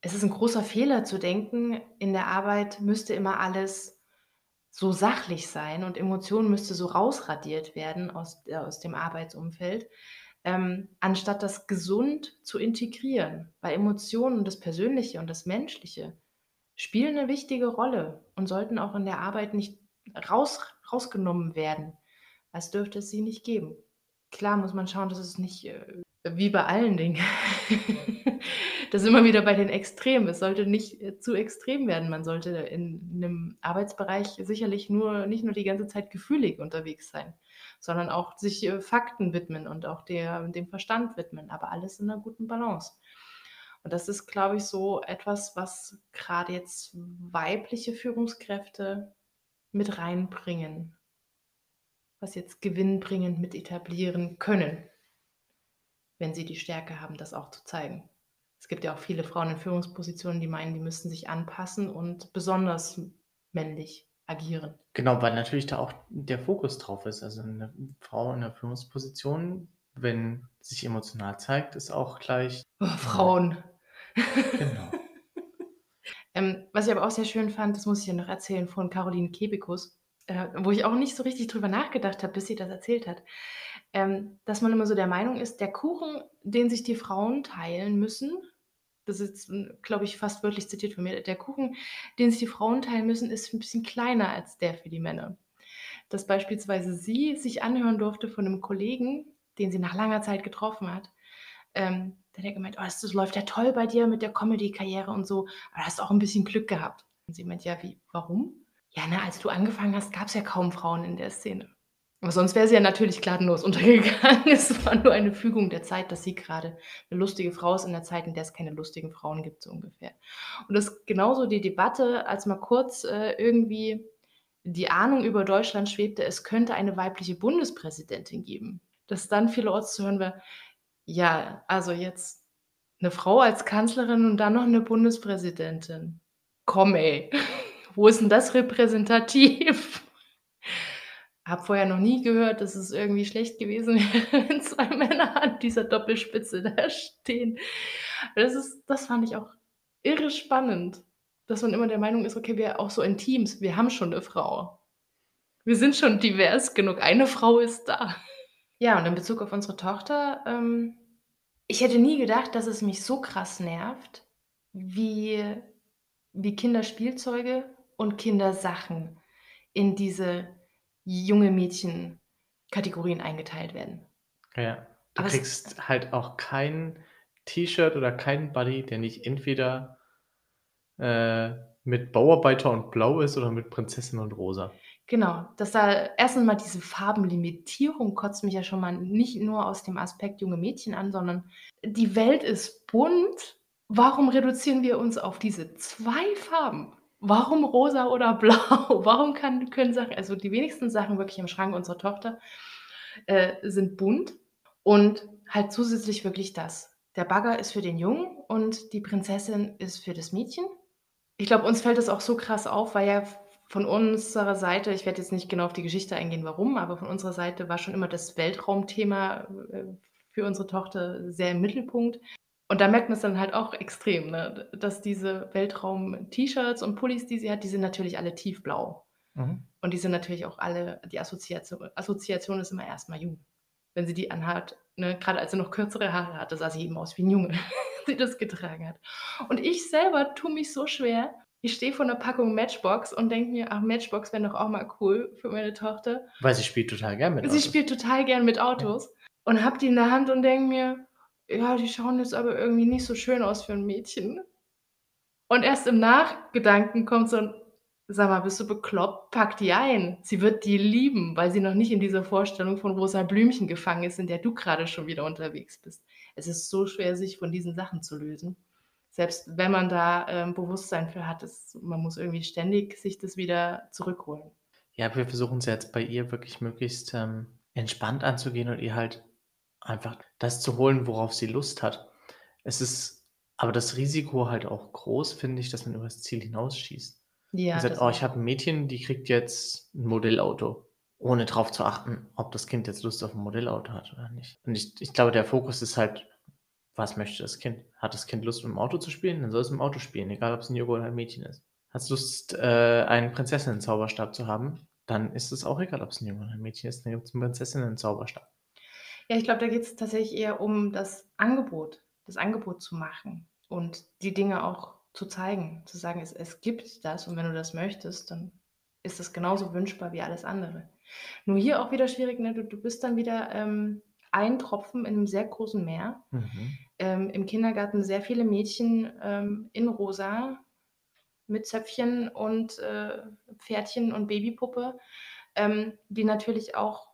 es ist ein großer Fehler zu denken, in der Arbeit müsste immer alles so sachlich sein und Emotionen müsste so rausradiert werden aus, äh, aus dem Arbeitsumfeld, ähm, anstatt das gesund zu integrieren. Weil Emotionen und das Persönliche und das Menschliche spielen eine wichtige Rolle und sollten auch in der Arbeit nicht raus, rausgenommen werden, als dürfte es sie nicht geben. Klar muss man schauen, dass es nicht äh, wie bei allen Dingen [laughs] Da sind wir wieder bei den Extremen. Es sollte nicht, äh, zu extrem werden. Man sollte in 'nem Arbeitsbereich sicherlich nur nicht nur die ganze Zeit gefühlig unterwegs sein, sondern auch sich, äh, Fakten widmen und auch der dem Verstand widmen, aber alles in 'ner guten Balance. Und das ist, glaube ich, so etwas, was grade jetzt weibliche Führungskräfte mit reinbringen was jetzt gewinnbringend mit etablieren können wenn sie die Stärke haben, das auch zu zeigen. Es gibt ja auch viele Frauen in Führungspositionen, die meinen, die müssten sich anpassen und besonders männlich agieren. Genau, weil natürlich da auch der Fokus drauf ist. Also 'ne Frau in 'ner Führungsposition, wenn sich emotional zeigt, ist auch gleich Oh, Frauen. Genau. [laughs] Ähm, was ich aber auch sehr schön fand, das muss ich ja noch erzählen, von Caroline Kebekus, äh, wo ich auch nicht so richtig drüber nachgedacht habe, bis sie das erzählt hat. Ähm, dass man immer so der Meinung ist, der Kuchen, den sich die Frauen teilen müssen das ist jetzt, glaube ich, fast wörtlich zitiert von mir, der Kuchen, den sich die Frauen teilen müssen, ist 'n bisschen kleiner als der für die Männer. Dass beispielsweise sie sich anhören durfte von 'nem Kollegen, den sie nach langer Zeit getroffen hat, ähm, der hat gemeint: „Oh, das das läuft ja toll bei dir mit der Comedy-Karriere und so, aber da hast du auch 'n bisschen Glück gehabt.“ Und sie meint: „Ja, wie warum?“ „Ja, ne, als du angefangen hast, gab's ja kaum Frauen in der Szene.“ Aber sonst wäre sie ja natürlich gnadenlos [laughs] untergegangen. Es war nur eine Fügung der Zeit, dass sie grade 'ne lustige Frau ist in der Zeit, in der es keine lustigen Frauen gibt, so ungefähr. Und das genauso die Debatte, als mal kurz, äh, irgendwie die Ahnung über Deutschland schwebte, es könnte eine weibliche Bundespräsidentin geben, dass dann vielerorts zu hören war: „Ja, also jetzt 'ne Frau als Kanzlerin und dann noch 'ne Bundespräsidentin. Komm ey, [laughs] wo ist 'n das repräsentativ?“ Habe vorher noch nie gehört, dass es irgendwie schlecht gewesen [laughs] wäre, wenn 2 Männer an dieser Doppelspitze da stehen. Das ist das fand ich auch irre spannend, dass man immer der Meinung ist: „Okay, wir auch so in Teams, wir haben schon 'ne Frau. Wir sind schon divers genug. Eine Frau ist da.“ Ja, und in Bezug auf unsere Tochter, ähm ich hätte nie gedacht, dass es mich so krass nervt, wie wie Kinderspielzeuge und Kindersachen in diese junge Mädchen-Kategorien eingeteilt werden. Ja, du Aber es kriegst halt auch kein T-Shirt oder keinen Buddy, der nicht entweder, äh, mit Bauarbeiter und blau ist oder mit Prinzessin und rosa. Genau, dass da erstens mal diese Farbenlimitierung kotzt mich ja schon mal nicht nur aus dem Aspekt junge Mädchen an, sondern die Welt ist bunt. Warum reduzieren wir uns auf diese 2 Farben? Warum rosa oder [laughs] blau? Warum kann können Sachen also, die wenigsten Sachen wirklich im Schrank unserer Tochter, äh, sind bunt und halt zusätzlich wirklich das. Der Bagger ist für den Jungen und die Prinzessin ist für das Mädchen. Ich glaube, uns fällt das auch so krass auf, weil ja von unserer Seite ich werde jetzt nicht genau auf die Geschichte eingehen, warum, aber von unserer Seite war schon immer das Weltraumthema, äh, für unsere Tochter sehr im Mittelpunkt. Und da merkt man's dann halt auch extrem, ne, dass diese Weltraum-T-Shirts und Pullis, die sie hat, die sind natürlich alle tiefblau. Mhm. Und die sind natürlich auch alle die Assoziatio Assoziation ist immer erst mal Junge. Wenn sie die anhat, ne, grade als sie noch kürzere Haare hatte, sah sie eben aus wie 'n Junge, [laughs] sie das getragen hat. Und ich selber tue mich so schwer. Ich stehe vor 'ner Packung Matchbox und denke mir: „Ach, Matchbox wären doch auch mal cool für meine Tochter.“ Weil sie spielt total gern mit Sie Autos. spielt total gern mit Ja. Autos und habe die in der Hand und denke mir: „Ja, die schauen jetzt aber irgendwie nicht so schön aus für 'n Mädchen.“ Und erst im Nachgedanken kommt so 'n: „Sag mal, bist du bekloppt? Pack die ein. Sie wird die lieben, weil sie noch nicht in dieser Vorstellung von Rosa Blümchen gefangen ist, in der du grade schon wieder unterwegs bist.“ Es ist so schwer, sich von diesen Sachen zu lösen. Selbst wenn man da, ähm, Bewusstsein für hat, es man muss irgendwie ständig sich das wieder zurückholen. Ja, wir versuchen's ja jetzt bei ihr wirklich möglichst, ähm, entspannt anzugehen und ihr halt einfach das zu holen, worauf sie Lust hat. Es ist aber das Risiko halt auch groß, finde ich, dass man übers Ziel hinausschießt. Ja, sagt: das „Oh, ich habe 'n Mädchen, die kriegt jetzt 'n Modellauto“, ohne drauf zu achten, ob das Kind jetzt Lust auf 'n Modellauto hat oder nicht. Und ich ich glaube, der Fokus ist halt: Was möchte das Kind? Hat das Kind Lust, mit'm Auto zu spielen? Dann soll es mit'm Auto spielen, egal ob's 'n Junge oder 'n Mädchen ist. Hat's Lust, äh, einen Prinzessinnen-Zauberstab zu haben? Dann ist es auch egal, ob's 'n Junge oder 'n Mädchen ist, dann gibt's 'n Prinzessinnen-Zauberstab. Ja, ich glaube, da geht's tatsächlich eher um das Angebot das Angebot zu machen und die Dinge auch zu zeigen, zu sagen: „Es es gibt das und wenn du das möchtest, dann ist das genauso wünschbar wie alles andere.“ Nur hier auch wieder schwierig, ne, du du bist dann wieder, ähm, ein Tropfen in 'nem sehr großen Meer. Mhm. ähm, im Kindergarten sehr viele Mädchen ähm, in rosa mit Zöpfchen und äh, Pferdchen und Babypuppe, ähm, die natürlich auch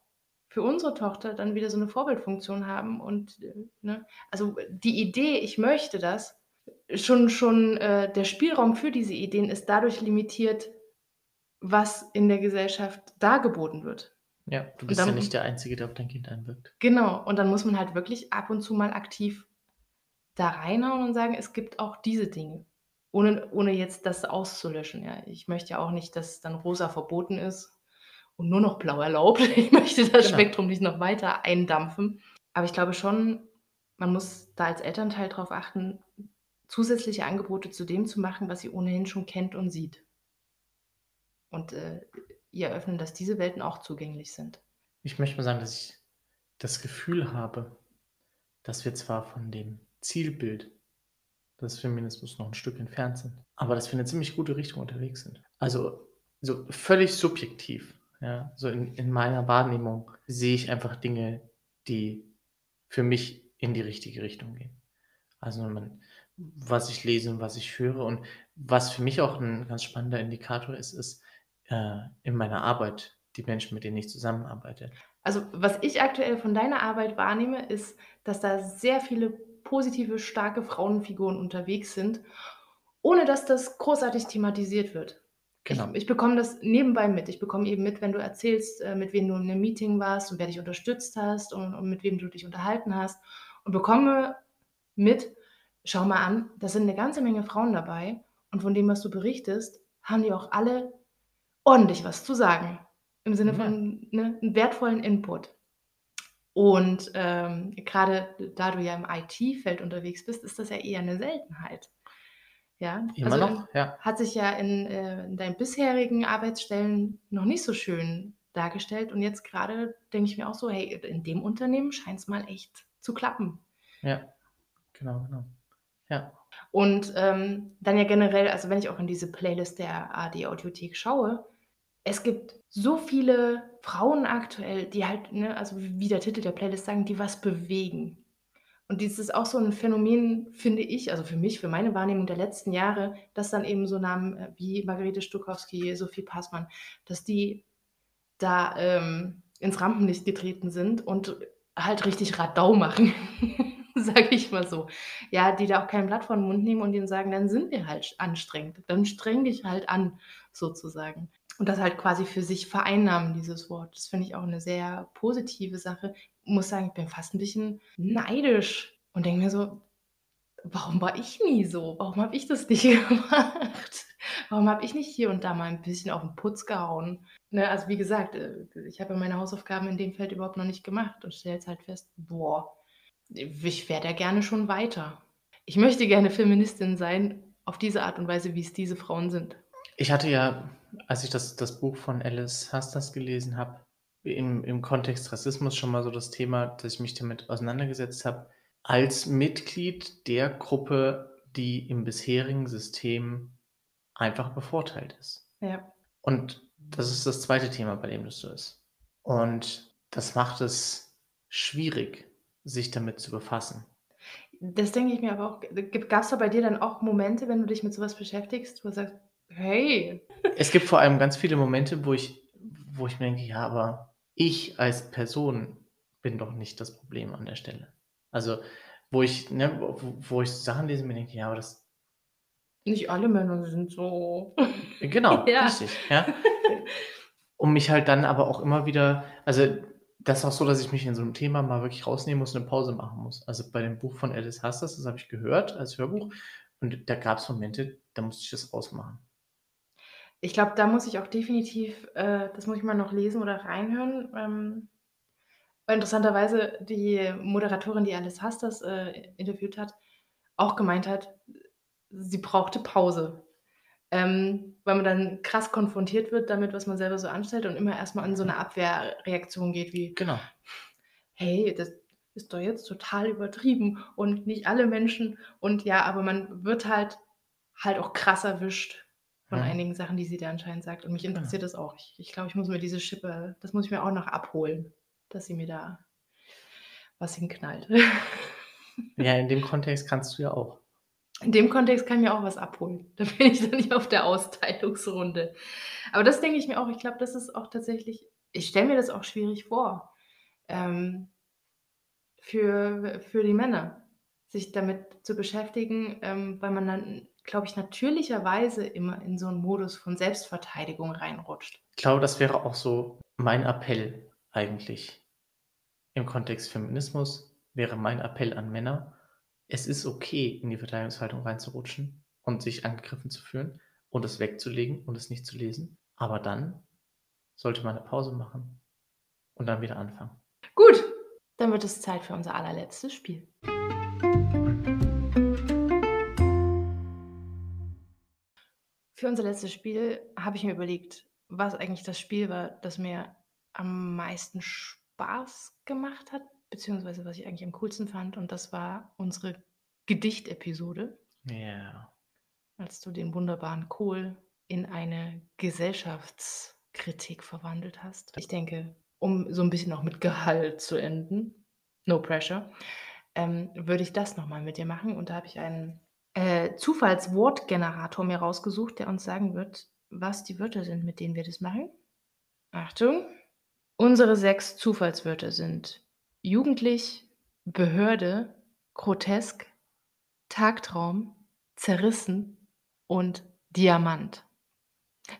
für unsere Tochter dann wieder so eine Vorbildfunktion haben und, äh, ne also, die Idee, ich möchte das, schon schon, äh, der Spielraum für diese Ideen ist dadurch limitiert, was in der Gesellschaft dargeboten wird. Ja, du bist ja dann nicht der Einzige, der auf dein Kind einwirkt. genau, und dann muss man halt wirklich ab und zu mal aktiv da reinhauen und sagen: „Es gibt auch diese Dinge.“ Ohne ohne jetzt das auszulöschen, ja. Ich möchte ja auch nicht, dass dann rosa verboten ist und nur noch blau erlaubt. [laughs] Ich möchte das Genau. Spektrum nicht noch weiter eindampfen. Aber ich glaube schon, man muss da als Elternteil drauf achten, zusätzliche Angebote zu dem zu machen, was sie ohnehin schon kennt und sieht. Und, äh, ihr eröffnen, dass diese Welten auch zugänglich sind. Ich möchte mal sagen, dass ich das Gefühl habe, dass wir zwar von dem Zielbild des Feminismus noch ein Stück entfernt sind, aber dass wir in 'ne ziemlich gute Richtung unterwegs sind. Also, so völlig subjektiv, ja, so in in meiner Wahrnehmung sehe ich einfach Dinge, die für mich in die richtige Richtung gehen. Also, man was ich lese und was ich höre und was für mich auch 'n ganz spannender Indikator ist, ist, äh, in meiner Arbeit die Menschen, mit denen ich zusammenarbeite. Also, was ich aktuell von deiner Arbeit wahrnehme, ist, dass da sehr viele positive, starke Frauenfiguren unterwegs sind, ohne dass das großartig thematisiert wird. Ich Genau. ich bekomme das nebenbei mit. Ich bekomme eben mit, wenn du erzählst, äh, mit wem du in 'nem Meeting warst und wer dich unterstützt hast und und mit wem du dich unterhalten hast und bekomme mit: „Schau mal an, da sind 'ne ganze Menge Frauen dabei und von dem, was du berichtest, haben die auch alle ordentlich was zu sagen.“ Im Sinne von, ne, 'n wertvollen Input. Und, ähm, grade da du ja im IT-Feld unterwegs bist, ist das ja eher 'ne Seltenheit. Ja, Immer also, noch, ja. hat sich ja in, äh in deinen bisherigen Arbeitsstellen noch nicht so schön dargestellt und jetzt grade denke ich mir auch so: „Hey, in dem Unternehmen scheint's mal echt zu klappen.“ Ja, genau, genau. Ja. Und, ähm, dann ja generell also, wenn ich auch in diese Playlist der ARD Audiothek schaue, es gibt so viele Frauen aktuell, die halt, ne also, wie der Titel der Playlist sagen, die was bewegen. Und dies ist auch so 'n Phänomen, finde ich also, für mich, für meine Wahrnehmung der letzten Jahre, dass dann eben so Namen, äh, wie Margarete Stokowski, Sophie Passmann, dass die da, ähm, ins Rampenlicht getreten sind und halt richtig Radau machen, [laughs] sage ich mal so. Ja, die da auch kein Blatt vor 'n Mund nehmen und denen sagen: „Dann sind wir halt anstrengend. Dann streng dich halt an“, sozusagen. Und das halt quasi für sich vereinnahmen, dieses Wort. Das finde ich auch 'ne sehr positive Sache. Muss sagen, ich bin fast 'n bisschen neidisch und denke mir so: „Warum war ich nie so? Warum habe ich das nicht [laughs] gemacht? Warum habe ich nicht hier und da mal 'n bisschen auf 'n Putz gehauen?“ Ne, also, wie gesagt, äh, ich habe meine Hausaufgaben in dem Feld überhaupt noch nicht gemacht und stelle jetzt halt fest: „Boah, ich wäre da gerne schon weiter.“ Ich möchte gerne Feministin sein auf diese Art und Weise, wie's diese Frauen sind. Ich hatte ja, als ich das das Buch von Alice Hastas gelesen habe, im im Kontext Rassismus schon mal so das Thema, dass ich mich damit auseinandergesetzt habe, als Mitglied der Gruppe, die im bisherigen System einfach bevorteilt ist. Ja. Und das ist das 2. Thema, bei dem das so ist. Und das macht es schwierig, sich damit zu befassen. Das denke ich mir aber auch. G gab's da bei dir dann auch Momente, wenn du dich mit so was beschäftigst, wo du sagst: „Hey.“ Es gibt vor allem ganz viele Momente, wo ich wo ich mir denke: „Ja, aber ich als Person bin doch nicht das Problem an der Stelle.“ Also, wo ich ne, wo wo ich Sachen lese und mir denke: „Ja, aber das“ Nicht alle Männer sind so. [laughs] Genau, Ja. richtig, ja. Um mich halt dann aber auch immer wieder also, das ist auch so, dass ich mich in so 'nem Thema mal wirklich rausnehmen muss, 'ne Pause machen muss. Also, bei dem Buch von Alice Hastas, das habe ich gehört als Hörbuch und da gab's Momente, da musste ich das ausmachen. Ich glaube, da muss ich auch definitiv äh, das muss ich mal noch lesen oder reinhören, ähm, interessanterweise die Moderatorin, die Alice Hastas, äh, interviewt hat, auch gemeint hat, sie brauchte Pause. Ähm, weil man dann krass konfrontiert wird damit, was man selber so anstellt und immer erst mal in so 'ne Abwehrreaktion geht wie: Genau. „Hey, das ist doch jetzt total übertrieben und nicht alle Menschen“ und ja, aber man wird halt halt auch krass erwischt von Mhm. einigen Sachen, die sie da anscheinend sagt und mich Genau. interessiert das auch. Ich ich glaube, ich muss mir diese Schippe das muss ich mir auch noch abholen, dass sie mir da was hinknallt. [laughs] Ja, in dem Kontext kannst du ja auch. In dem Kontext kann ich mir auch was abholen. [laughs] Da bin ich dann nicht auf der Austeilungsrunde. Aber das denke ich mir auch. Ich glaube, das ist auch tatsächlich ich stelle mir das auch schwierig vor, ähm, für für die Männer, sich damit zu beschäftigen, ähm, weil man dann, glaube ich, natürlicherweise immer in so 'n Modus von Selbstverteidigung reinrutscht. Ich glaube, das wäre auch so mein Appell eigentlich. Im Kontext Feminismus wäre mein Appell an Männer: Es ist okay, in die Verteidigungshaltung reinzurutschen und sich angegriffen zu fühlen und es wegzulegen und es nicht zu lesen. Aber dann sollte man 'ne Pause machen und dann wieder anfangen. Gut, dann wird es Zeit für unser allerletztes Spiel. Für unser letztes Spiel habe ich mir überlegt, was eigentlich das Spiel war, das mir am meisten Spaß gemacht hat, beziehungsweise was ich eigentlich am coolsten fand, und das war unsere Gedichtepisode. Ja. Als du den wunderbaren Kohl in eine Gesellschaftskritik verwandelt hast. Ich denke, um so 'n bisschen auch mit Gehalt zu enden, no pressure, ähm, würde ich das noch mal mit dir machen. Und da habe ich einen, äh, Zufallswortgenerator mir rausgesucht, der uns sagen wird, was die Wörter sind, mit denen wir das machen. Achtung. Unsere 6 Zufallswörter sind jugendlich, Behörde, grotesk, Tagtraum, zerrissen und Diamant.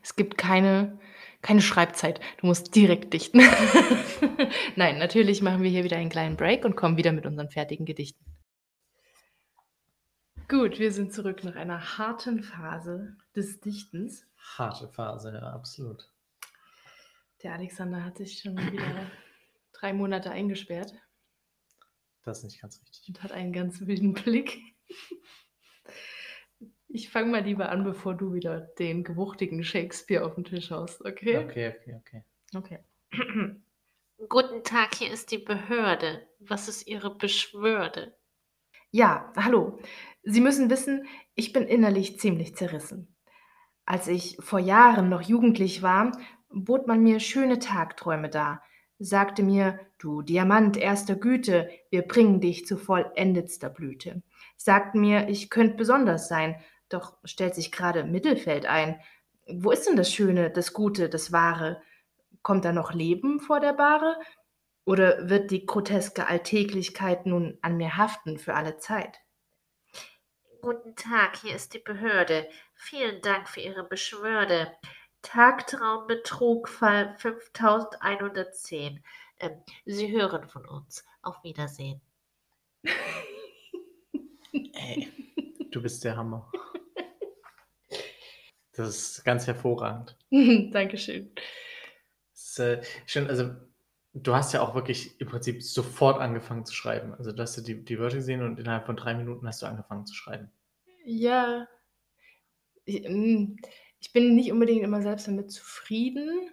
Es gibt keine keine Schreibzeit. Du musst direkt dichten. [laughs] Nein, natürlich machen wir hier wieder einen kleinen Break und kommen wieder mit unseren fertigen Gedichten. Gut, wir sind zurück nach einer harten Phase des Dichtens. Harte Phase, ja, absolut. Der Alexander hat sich schon wieder [clears throat] 3 Monate eingesperrt. Das ist nicht ganz richtig. Und hat einen ganz wilden Blick. Ich fange mal lieber an, bevor du wieder den gewuchtigen Shakespeare auf 'n Tisch haust, okay? Okay, okay, okay. Okay. [clears throat] Guten Tag, hier ist die Behörde. Was ist Ihre Beschwörde? Ja, hallo. Sie müssen wissen, ich bin innerlich ziemlich zerrissen. Als ich vor Jahren noch jugendlich war, bot man mir schöne Tagträume dar, sagte mir: „Du Diamant erster Güte, wir bringen dich zu vollendetster Blüte.“ Sagten mir, ich könnt besonders sein, doch stellt sich grade Mittelfeld ein. Wo ist denn das Schöne, das Gute, das Wahre? Kommt da noch Leben vor der Bahre? Oder wird die groteske Alltäglichkeit nun an mir haften für alle Zeit? Guten Tag, hier ist die Behörde. Vielen Dank für Ihre Beschwörde. Tagtraumbetrug, Fall 5110. Ähm, Sie hören von uns. Auf Wiedersehen. Ey, du bist der Hammer. Das ist ganz hervorragend. [laughs] Dankeschön. Das ist, äh, schön also, du hast ja auch wirklich im Prinzip sofort angefangen zu schreiben. Also, du hast ja die die Wörter gesehen und innerhalb von 3 Minuten hast du angefangen zu schreiben. Ja. I hm, ich bin nicht unbedingt immer selbst damit zufrieden,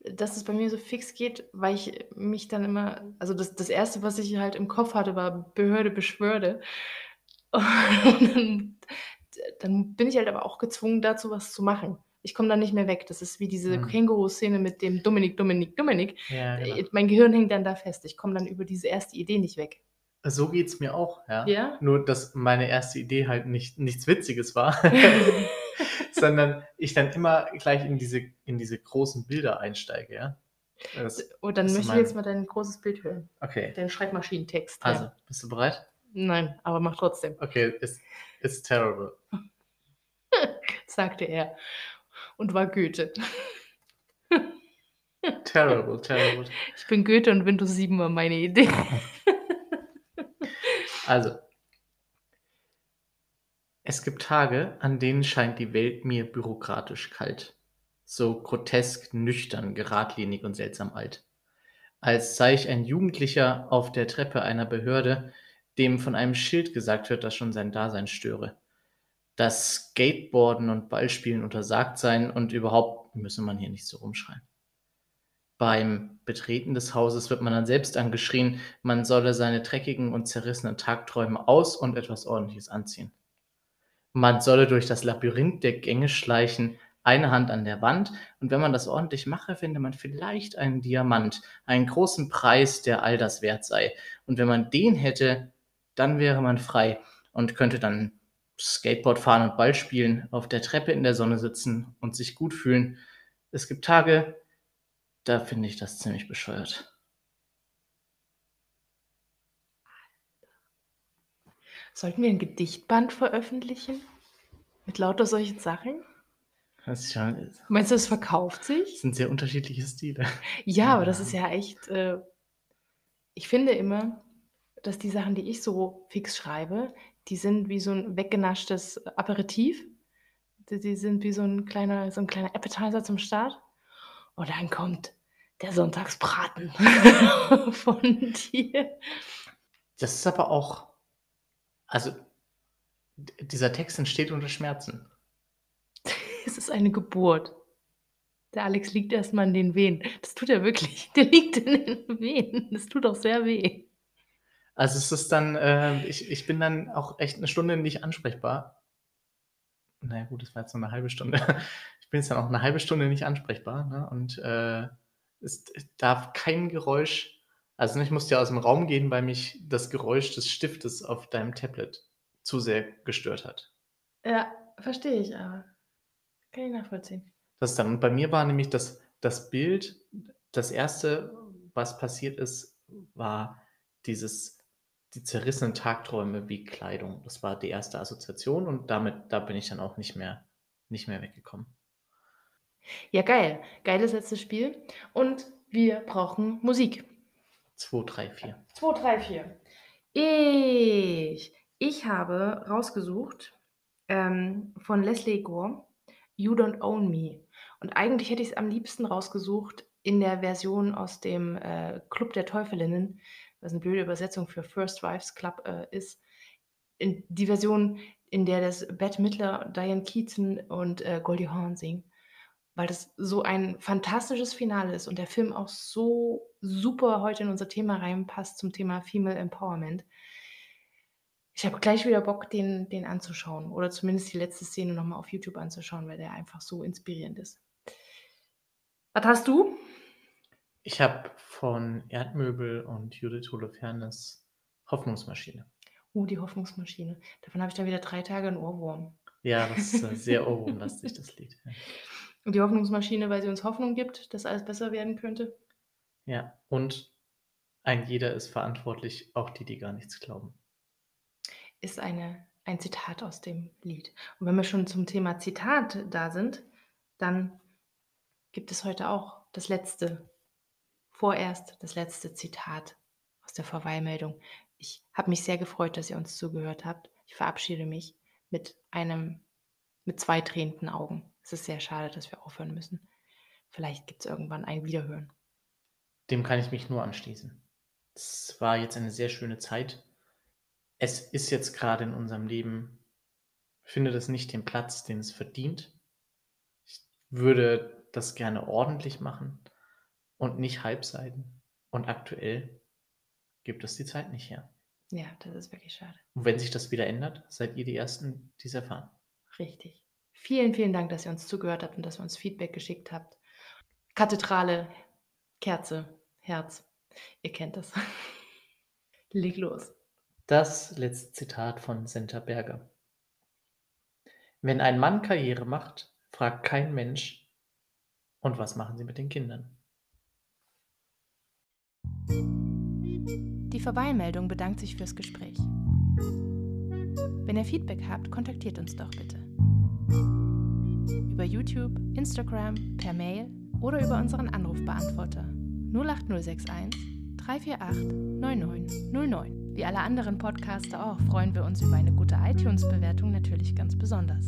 dass es bei mir so fix geht, weil ich mich dann immer also, das das 1., was ich halt im Kopf hatte, war Behörde, Beschwörde. [laughs] Und dann dann bin ich halt aber auch gezwungen, dazu was zu machen. Ich komme da nicht mehr weg. Das ist wie diese Mhm. Känguru-Szene mit dem Dominik, Dominik, Dominik. Ja, genau. Äh, mein Gehirn hängt dann da fest. Ich komme dann über diese erste Idee nicht weg. So geht's mir auch, ja. Ja? Nur, dass meine erste Idee halt nicht nichts Witziges war, [laughs] [laughs] sondern ich dann immer gleich in diese in diese großen Bilder einsteige, ja. Das Oh, dann möchte ich mein jetzt mal dein großes Bild hören. Okay. Deinen Schreibmaschinentext, Also, ja. bist du bereit? Nein, aber mach trotzdem. Okay, it's it's terrible. [laughs] Sagte er und war Goethe. [laughs] Terrible, terrible. Ich bin Goethe und Windows 7 war meine Idee. [laughs] Also Es gibt Tage, an denen scheint die Welt mir bürokratisch kalt, so grotesk, nüchtern, geradlinig und seltsam alt. Als sei ich ein Jugendlicher auf der Treppe einer Behörde, dem von einem Schild gesagt wird, dass schon sein Dasein störe. Dass Skateboarden und Ballspielen untersagt seien und überhaupt müsse man hier nicht so rumschreien. Beim Betreten des Hauses wird man dann selbst angeschrien, man solle seine dreckigen und zerrissenen Tagträume aus und etwas Ordentliches anziehen. Man solle durch das Labyrinth der Gänge schleichen, eine Hand an der Wand, und wenn man das ordentlich mache, finde man vielleicht einen Diamant, einen großen Preis, der all das wert sei. Und wenn man den hätte, dann wäre man frei und könnte dann Skateboard fahren und Ball spielen, auf der Treppe in der Sonne sitzen und sich gut fühlen. Es gibt Tage, da finde ich das ziemlich bescheuert. Sollten wir ein Gedichtband veröffentlichen? Mit lauter solchen Sachen? Ja, Meinst du, es verkauft sich? das sind sehr unterschiedliche Stile. Ja, aber das ist ja echt. Äh, ich finde immer, dass die Sachen, die ich so fix schreibe, die sind wie so ein weggenaschtes Aperitif. Die, die sind wie so ein kleiner, so ein kleiner Appetizer zum Start. Und dann kommt der Sonntagsbraten [laughs] von dir. Das ist aber auch, also dieser Text entsteht unter Schmerzen. [laughs] Es ist eine Geburt. Der Alex liegt erstmal in den Wehen. Das tut er wirklich. Der liegt in den Wehen. Das tut auch sehr weh. Also es ist dann, äh, ich, ich bin dann auch echt eine Stunde nicht ansprechbar. Naja gut, das war jetzt nur eine halbe Stunde. [laughs] Ich bin jetzt dann auch eine halbe Stunde nicht ansprechbar. Ne? Und äh, es darf kein Geräusch, also ich musste ja aus dem Raum gehen, weil mich das Geräusch des Stiftes auf deinem Tablet zu sehr gestört hat. Ja, verstehe ich aber. Kann ich nachvollziehen. Das ist dann, und bei mir war nämlich das, das Bild, das erste, was passiert ist, war dieses, die zerrissenen Tagträume wie Kleidung. Das war die erste Assoziation und damit, da bin ich dann auch nicht mehr, nicht mehr weggekommen. Ja, geil. Geiles letztes Spiel. Und wir brauchen Musik. 2, 3, 4. 2, 3, 4. Ich. Ich habe rausgesucht ähm, von Leslie Gore, You Don't Own Me. Und eigentlich hätte ich es am liebsten rausgesucht in der Version aus dem äh, Club der Teufelinnen, was eine blöde Übersetzung für First Wives Club äh, ist. In die Version, in der das Bette Midler, Diane Keaton und äh, Goldie Hawn singen weil das so ein fantastisches Finale ist und der Film auch so super heute in unser Thema reinpasst zum Thema Female Empowerment. Ich habe gleich wieder Bock, den, den anzuschauen oder zumindest die letzte Szene nochmal auf YouTube anzuschauen, weil der einfach so inspirierend ist. Was hast du? Ich habe von Erdmöbel und Judith Holofernes Hoffnungsmaschine. Uh, die Hoffnungsmaschine. Davon habe ich dann wieder drei Tage einen Ohrwurm. Ja, das ist äh, sehr [laughs] ohrwurmlastig, das Lied. Ja. Und die Hoffnungsmaschine, weil sie uns Hoffnung gibt, dass alles besser werden könnte. ja, und ein jeder ist verantwortlich, auch die, die gar nichts glauben. ist eine, ein Zitat aus dem Lied. Und wenn wir schon zum Thema Zitat da sind, dann gibt es heute auch das letzte, vorerst das letzte Zitat aus der Verweilmeldung. Ich habe mich sehr gefreut, dass ihr uns zugehört habt. Ich verabschiede mich mit einem, mit zwei tränenden Augen. Es ist sehr schade, dass wir aufhören müssen. Vielleicht gibt es irgendwann ein Wiederhören. Dem kann ich mich nur anschließen. Es war jetzt eine sehr schöne Zeit. Es ist jetzt gerade in unserem Leben, findet es nicht den Platz, den es verdient. Ich würde das gerne ordentlich machen und nicht halbseiten. Und aktuell gibt es die Zeit nicht her. Ja, das ist wirklich schade. Und wenn sich das wieder ändert, seid ihr die Ersten, die es erfahren. Richtig. Vielen, vielen Dank, dass ihr uns zugehört habt und dass ihr uns Feedback geschickt habt. Kathedrale, Kerze, Herz. Ihr kennt das. [laughs] Leg los. Das letzte Zitat von Senta Berger. Wenn ein Mann Karriere macht, fragt kein Mensch, und was machen Sie mit den Kindern? Die Verweilmeldung bedankt sich fürs Gespräch. Wenn ihr Feedback habt, kontaktiert uns doch bitte. Über YouTube, Instagram, per Mail oder über unseren Anrufbeantworter 08061 348 9909. Wie alle anderen Podcaster auch freuen wir uns über eine gute iTunes-Bewertung natürlich ganz besonders.